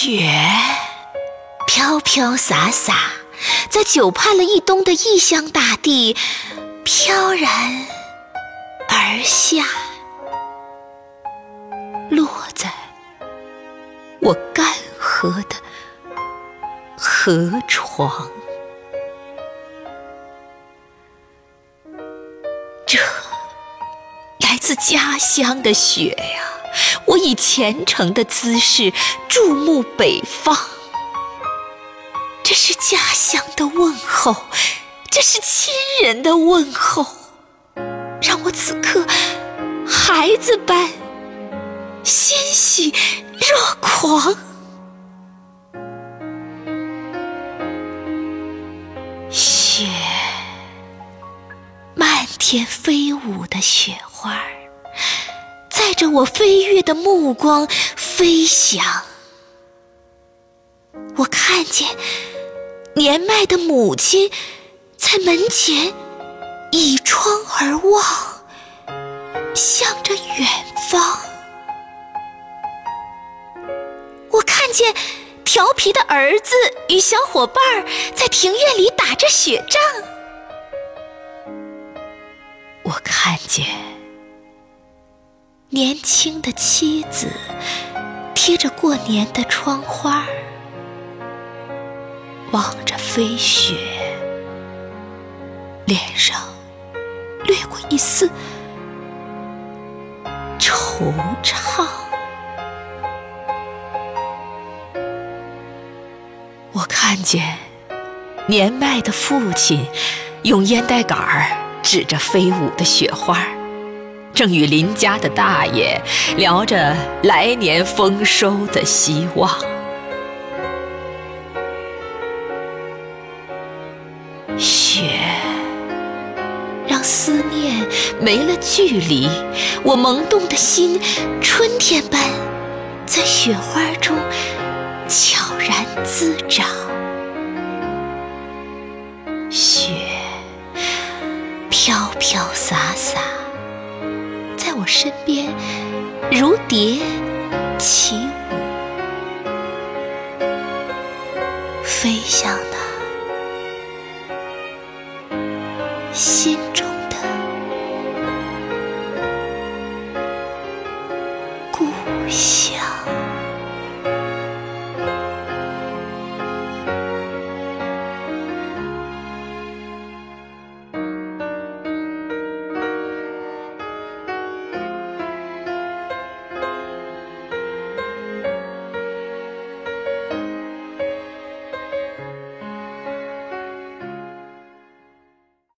雪飘飘洒洒，在久盼了一冬的异乡大地飘然而下，落在我干涸的河床。这来自家乡的雪呀！我以虔诚的姿势注目北方，这是家乡的问候，这是亲人的问候，让我此刻孩子般欣喜若狂。雪，漫天飞舞的雪花儿。带着我飞跃的目光飞翔，我看见年迈的母亲在门前倚窗而望，向着远方。我看见调皮的儿子与小伙伴在庭院里打着雪仗。我看见。年轻的妻子贴着过年的窗花，望着飞雪，脸上掠过一丝惆怅。我看见年迈的父亲用烟袋杆儿指着飞舞的雪花。正与邻家的大爷聊着来年丰收的希望。雪让思念没了距离，我萌动的心春天般在雪花中悄然滋长。雪飘飘洒洒。身边如蝶起舞飞向那心中的故乡。